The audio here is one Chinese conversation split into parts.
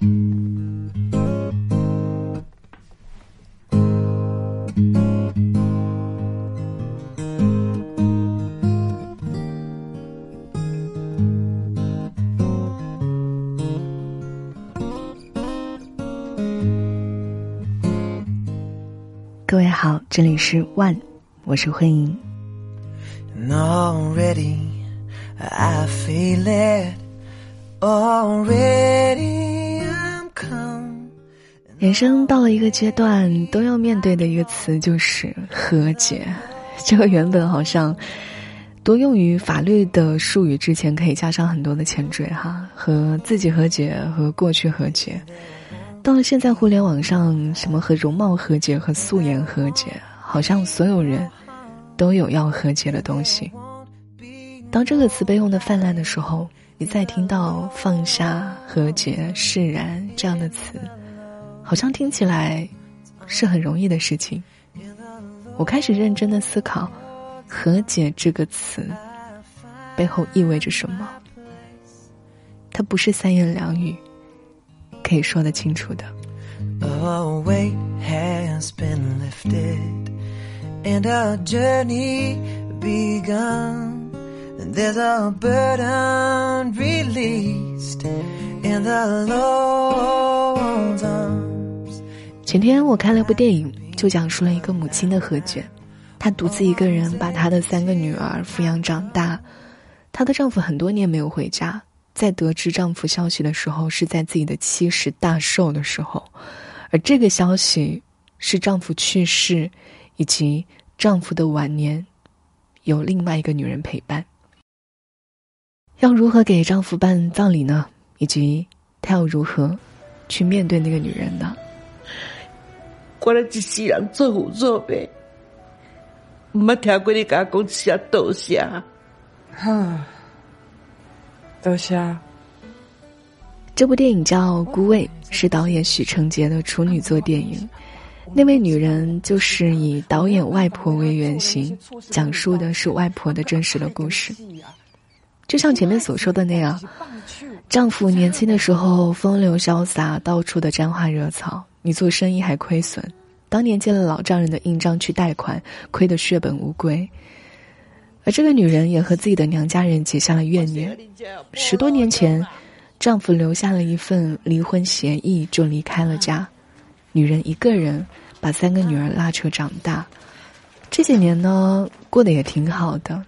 各位好，这里是 One，我是慧莹。人生到了一个阶段，都要面对的一个词就是和解。这个原本好像多用于法律的术语之前，可以加上很多的前缀哈，和自己和解，和过去和解。到了现在，互联网上什么和容貌和解、和素颜和解，好像所有人都有要和解的东西。当这个词被用的泛滥的时候，你再听到放下、和解、释然这样的词，好像听起来是很容易的事情。我开始认真的思考“和解”这个词背后意味着什么。它不是三言两语。可以说得清楚的。前天我看了部电影，就讲述了一个母亲的和解。她独自一个人把她的三个女儿抚养长大，她的丈夫很多年没有回家。在得知丈夫消息的时候，是在自己的七十大寿的时候，而这个消息是丈夫去世，以及丈夫的晚年有另外一个女人陪伴。要如何给丈夫办葬礼呢？以及她要如何去面对那个女人呢？我了一世人做父做辈，没听过你讲讲下多谢，哈。多谢。这部电影叫《孤味》，是导演许成杰的处女作电影。那位女人就是以导演外婆为原型，讲述的是外婆的真实的故事。就像前面所说的那样，丈夫年轻的时候风流潇洒，到处的沾花惹草，你做生意还亏损，当年借了老丈人的印章去贷款，亏得血本无归。而这个女人也和自己的娘家人结下了怨念。十多年前，丈夫留下了一份离婚协议，就离开了家。女人一个人把三个女儿拉扯长大。这几年呢，过得也挺好的，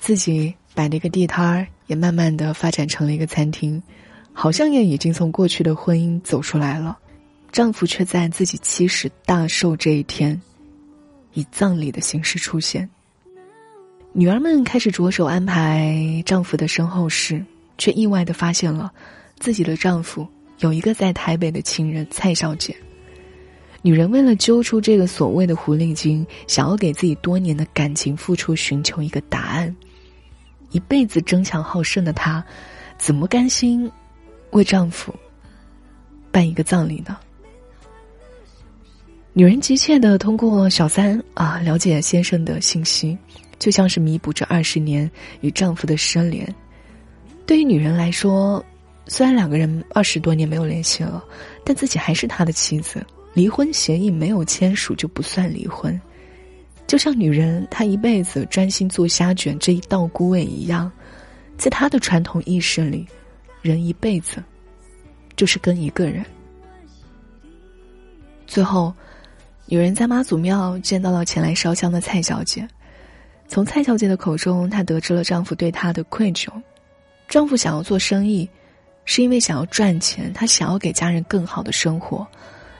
自己摆了一个地摊儿，也慢慢的发展成了一个餐厅，好像也已经从过去的婚姻走出来了。丈夫却在自己七十大寿这一天，以葬礼的形式出现。女儿们开始着手安排丈夫的身后事，却意外的发现了自己的丈夫有一个在台北的情人蔡小姐。女人为了揪出这个所谓的狐狸精，想要给自己多年的感情付出寻求一个答案。一辈子争强好胜的她，怎么甘心为丈夫办一个葬礼呢？女人急切的通过小三啊了解先生的信息。就像是弥补这二十年与丈夫的失联。对于女人来说，虽然两个人二十多年没有联系了，但自己还是他的妻子。离婚协议没有签署就不算离婚。就像女人她一辈子专心做虾卷这一道孤味一样，在她的传统意识里，人一辈子就是跟一个人。最后，女人在妈祖庙见到了前来烧香的蔡小姐。从蔡小姐的口中，她得知了丈夫对她的愧疚。丈夫想要做生意，是因为想要赚钱，他想要给家人更好的生活，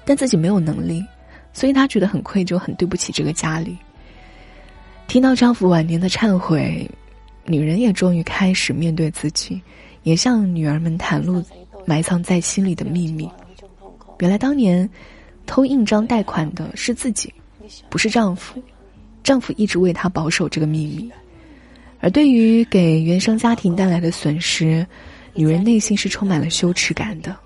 但自己没有能力，所以她觉得很愧疚，很对不起这个家里。听到丈夫晚年的忏悔，女人也终于开始面对自己，也向女儿们袒露埋藏在心里的秘密。原来当年偷印章贷款的是自己，不是丈夫。丈夫一直为她保守这个秘密，而对于给原生家庭带来的损失，女人内心是充满了羞耻感的。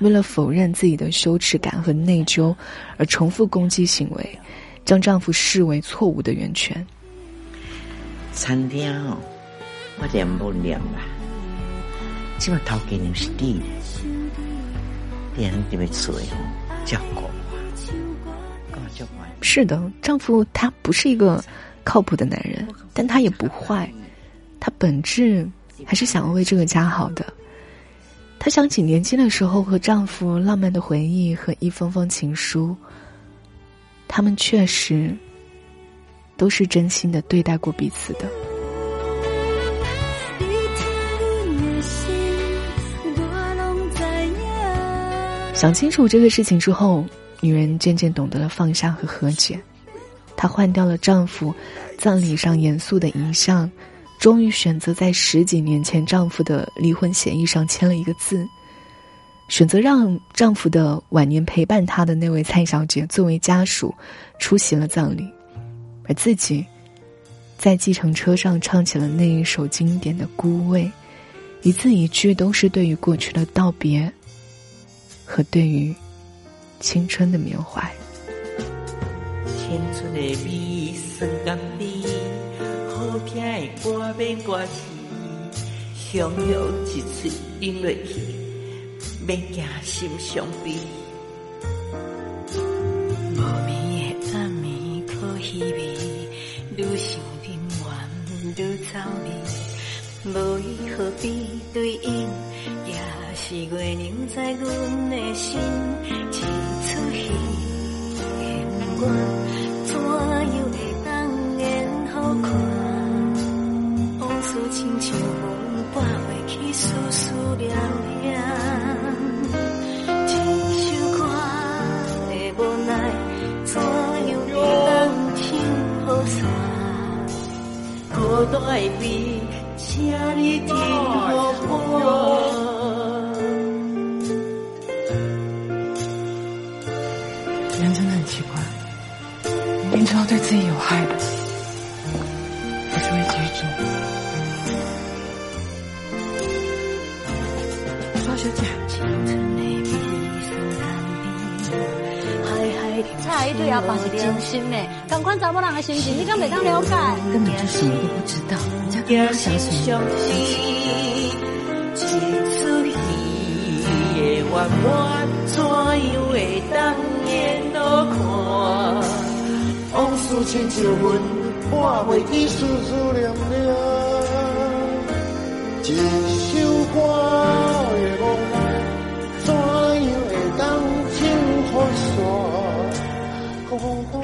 为了否认自己的羞耻感和内疚，而重复攻击行为，将丈夫视为错误的源泉。餐厅哦，我点不了啦，这个头给你是地，点点的嘴照顾是的，丈夫他不是一个靠谱的男人，但他也不坏，他本质还是想要为这个家好的。她想起年轻的时候和丈夫浪漫的回忆和一封封情书，他们确实都是真心的对待过彼此的。想清楚这个事情之后，女人渐渐懂得了放下和和解。她换掉了丈夫葬礼上严肃的遗像，终于选择在十几年前丈夫的离婚协议上签了一个字，选择让丈夫的晚年陪伴她的那位蔡小姐作为家属出席了葬礼，而自己在计程车上唱起了那一首经典的《孤味》，一字一句都是对于过去的道别。和对于青春的缅怀。青春的美酸甘甜，好听的歌免歌词，香药一嘴饮落去，免惊心伤悲。无眠的暗暝可稀微，愈想人怨愈走离，无伊何必对应？是月亮在阮的心，我心情，你敢袂当了解？根本就什么都不知道，人家跟我相信。往事亲像云，我袂记思思念念。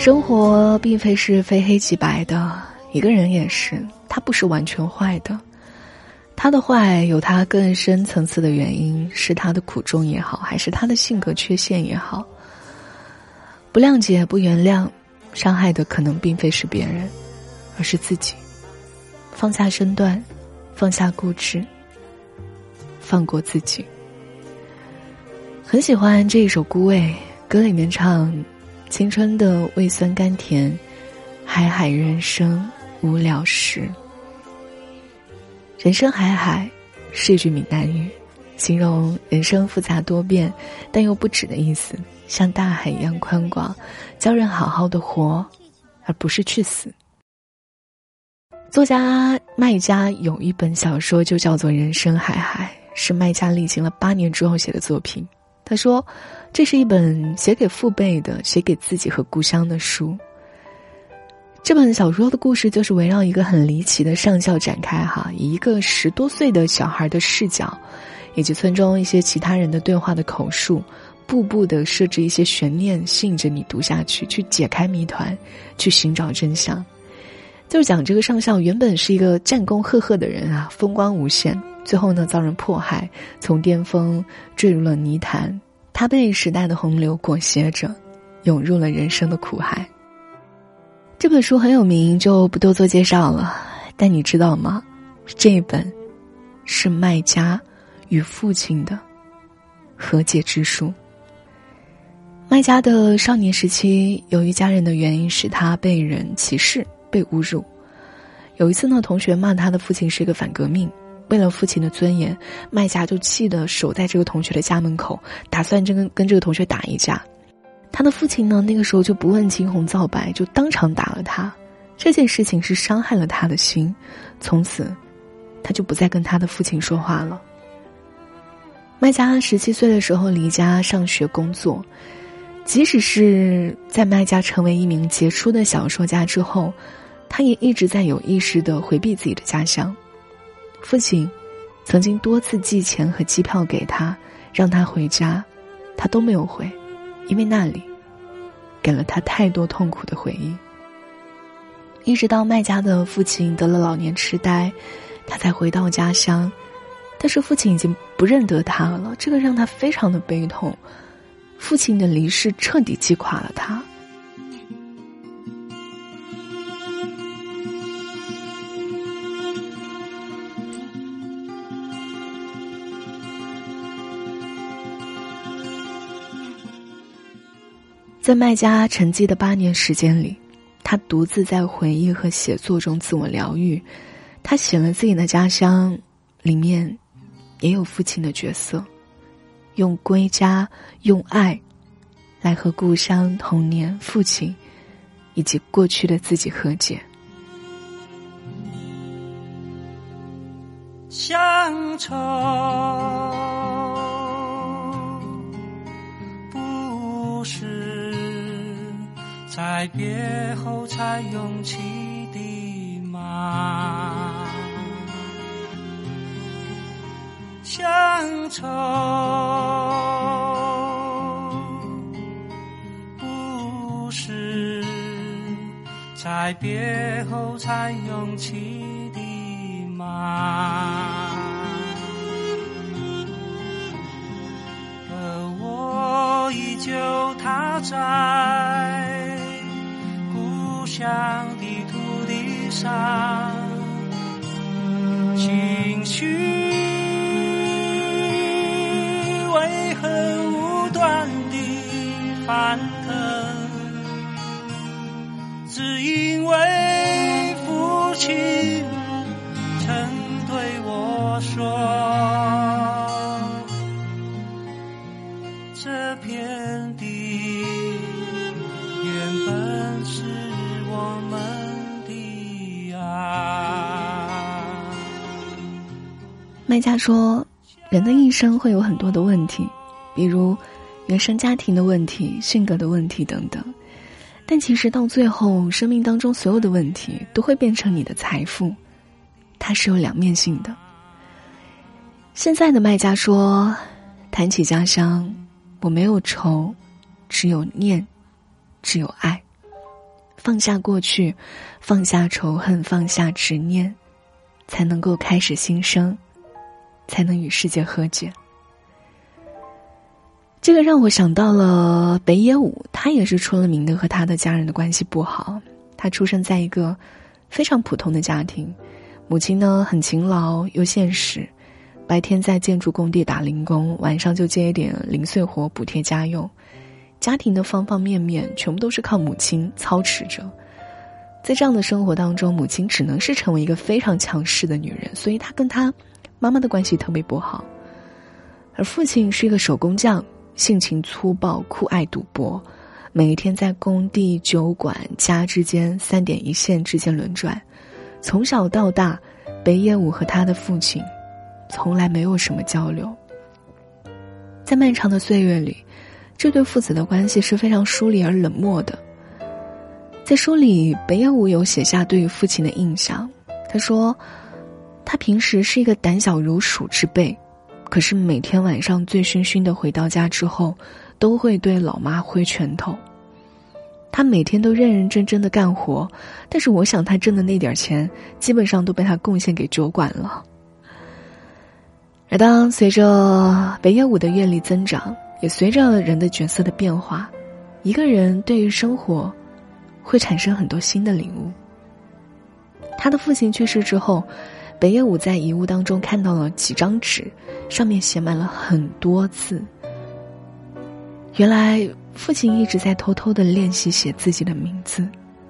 生活并非是非黑即白的，一个人也是，他不是完全坏的。他的坏有他更深层次的原因，是他的苦衷也好，还是他的性格缺陷也好。不谅解、不原谅。伤害的可能并非是别人，而是自己。放下身段，放下固执，放过自己。很喜欢这一首《孤味》，歌里面唱：“青春的味酸甘甜，海海人生无聊时。”人生海海是一句闽南语，形容人生复杂多变，但又不止的意思。像大海一样宽广，教人好好的活，而不是去死。作家麦家有一本小说，就叫做《人生海海》，是麦家历经了八年之后写的作品。他说，这是一本写给父辈的、写给自己和故乡的书。这本小说的故事就是围绕一个很离奇的上校展开，哈，以一个十多岁的小孩的视角，以及村中一些其他人的对话的口述。步步的设置一些悬念，吸引着你读下去，去解开谜团，去寻找真相。就是讲这个上校原本是一个战功赫赫的人啊，风光无限，最后呢遭人迫害，从巅峰坠入了泥潭。他被时代的洪流裹挟着，涌入了人生的苦海。这本书很有名，就不多做介绍了。但你知道吗？这本是卖家与父亲的和解之书。麦家的少年时期，由于家人的原因，使他被人歧视、被侮辱。有一次呢，同学骂他的父亲是一个反革命。为了父亲的尊严，麦家就气得守在这个同学的家门口，打算真跟跟这个同学打一架。他的父亲呢，那个时候就不问青红皂白，就当场打了他。这件事情是伤害了他的心，从此，他就不再跟他的父亲说话了。麦家十七岁的时候离家上学工作，即使是在麦家成为一名杰出的小说家之后，他也一直在有意识的回避自己的家乡。父亲曾经多次寄钱和机票给他，让他回家，他都没有回，因为那里给了他太多痛苦的回忆。一直到麦家的父亲得了老年痴呆，他才回到家乡。但是父亲已经不认得他了，这个让他非常的悲痛。父亲的离世彻底击垮了他。在麦家沉寂的八年时间里，他独自在回忆和写作中自我疗愈。他写了自己的家乡，里面。也有父亲的角色，用归家、用爱，来和故乡、童年、父亲以及过去的自己和解。乡愁在别后才涌起的吗？乡愁不是在别后才涌起的吗？而我依旧踏在乡的土地上，情绪。卖家说：“人的一生会有很多的问题，比如……”原生家庭的问题、性格的问题等等，但其实到最后，生命当中所有的问题都会变成你的财富，它是有两面性的。现在的卖家说：“谈起家乡，我没有愁，只有念，只有爱。放下过去，放下仇恨，放下执念，才能够开始新生，才能与世界和解。”这个让我想到了北野武，他也是出了名的和他的家人的关系不好。他出生在一个非常普通的家庭，母亲呢很勤劳又现实，白天在建筑工地打零工，晚上就接一点零碎活补贴家用。家庭的方方面面全部都是靠母亲操持着。在这样的生活当中，母亲只能是成为一个非常强势的女人，所以她跟她妈妈的关系特别不好。而父亲是一个手工匠。性情粗暴，酷爱赌博，每一天在工地、酒馆、家之间三点一线之间轮转。从小到大，北野武和他的父亲从来没有什么交流。在漫长的岁月里，这对父子的关系是非常疏离而冷漠的。在书里，北野武有写下对于父亲的印象，他说：“他平时是一个胆小如鼠之辈。”可是每天晚上醉醺醺的回到家之后，都会对老妈挥拳头。他每天都认认真真的干活，但是我想他挣的那点钱，基本上都被他贡献给酒馆了。而当随着北野武的阅历增长，也随着人的角色的变化，一个人对于生活，会产生很多新的领悟。他的父亲去世之后。北野武在遗物当中看到了几张纸，上面写满了很多字。原来父亲一直在偷偷的练习写自己的名字，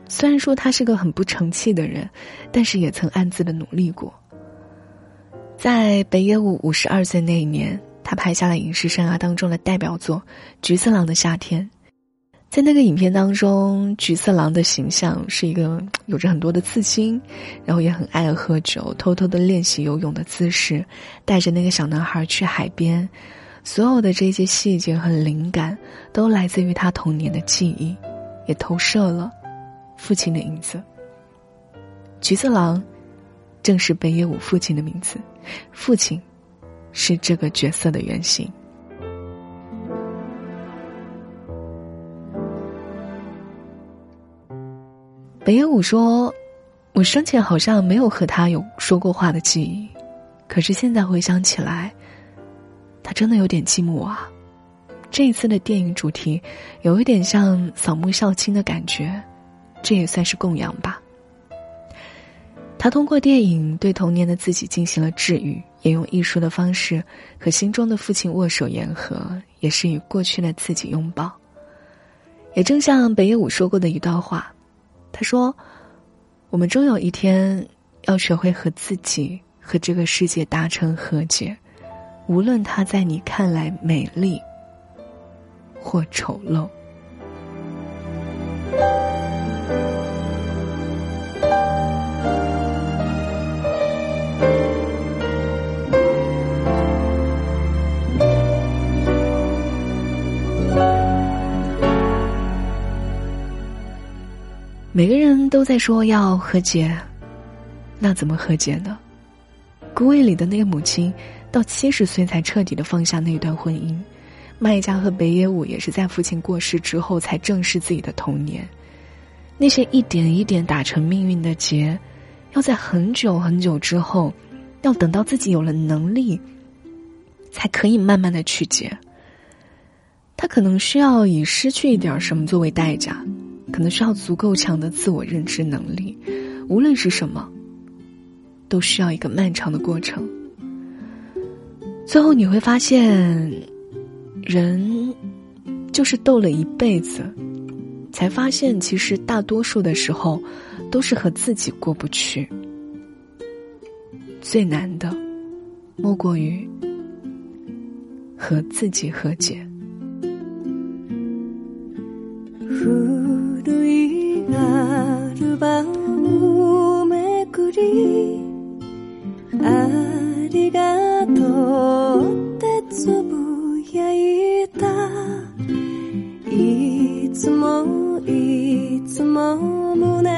虽然说他是个很不成器的人，但是也曾暗自的努力过。在北野武五十二岁那一年，他拍下了影视生涯当中的代表作《橘色狼的夏天》。在那个影片当中，橘色狼的形象是一个 有着很多的刺青，然后也很爱喝酒，偷偷的练习游泳的姿势，带着那个小男孩去海边，所有的这些细节和灵感，都来自于他童年的记忆，也投射了父亲的影子。橘色狼，正是北野武父亲的名字，父亲，是这个角色的原型。北野武说：“我生前好像没有和他有说过话的记忆，可是现在回想起来，他真的有点寂寞啊。这一次的电影主题，有一点像扫墓孝亲的感觉，这也算是供养吧。他通过电影对童年的自己进行了治愈，也用艺术的方式和心中的父亲握手言和，也是与过去的自己拥抱。也正像北野武说过的一段话。”他说：“我们终有一天要学会和自己和这个世界达成和解，无论它在你看来美丽或丑陋。”每个人都在说要和解，那怎么和解呢？孤味里的那个母亲，到七十岁才彻底的放下那段婚姻。麦家和北野武也是在父亲过世之后才正视自己的童年。那些一点一点打成命运的结，要在很久很久之后，要等到自己有了能力，才可以慢慢的去结。他可能需要以失去一点什么作为代价。可能需要足够强的自我认知能力，无论是什么，都需要一个漫长的过程。最后你会发现，人就是斗了一辈子，才发现其实大多数的时候都是和自己过不去。最难的，莫过于和自己和解。番をめくりありがとうってつぶやいた。いつもいつも胸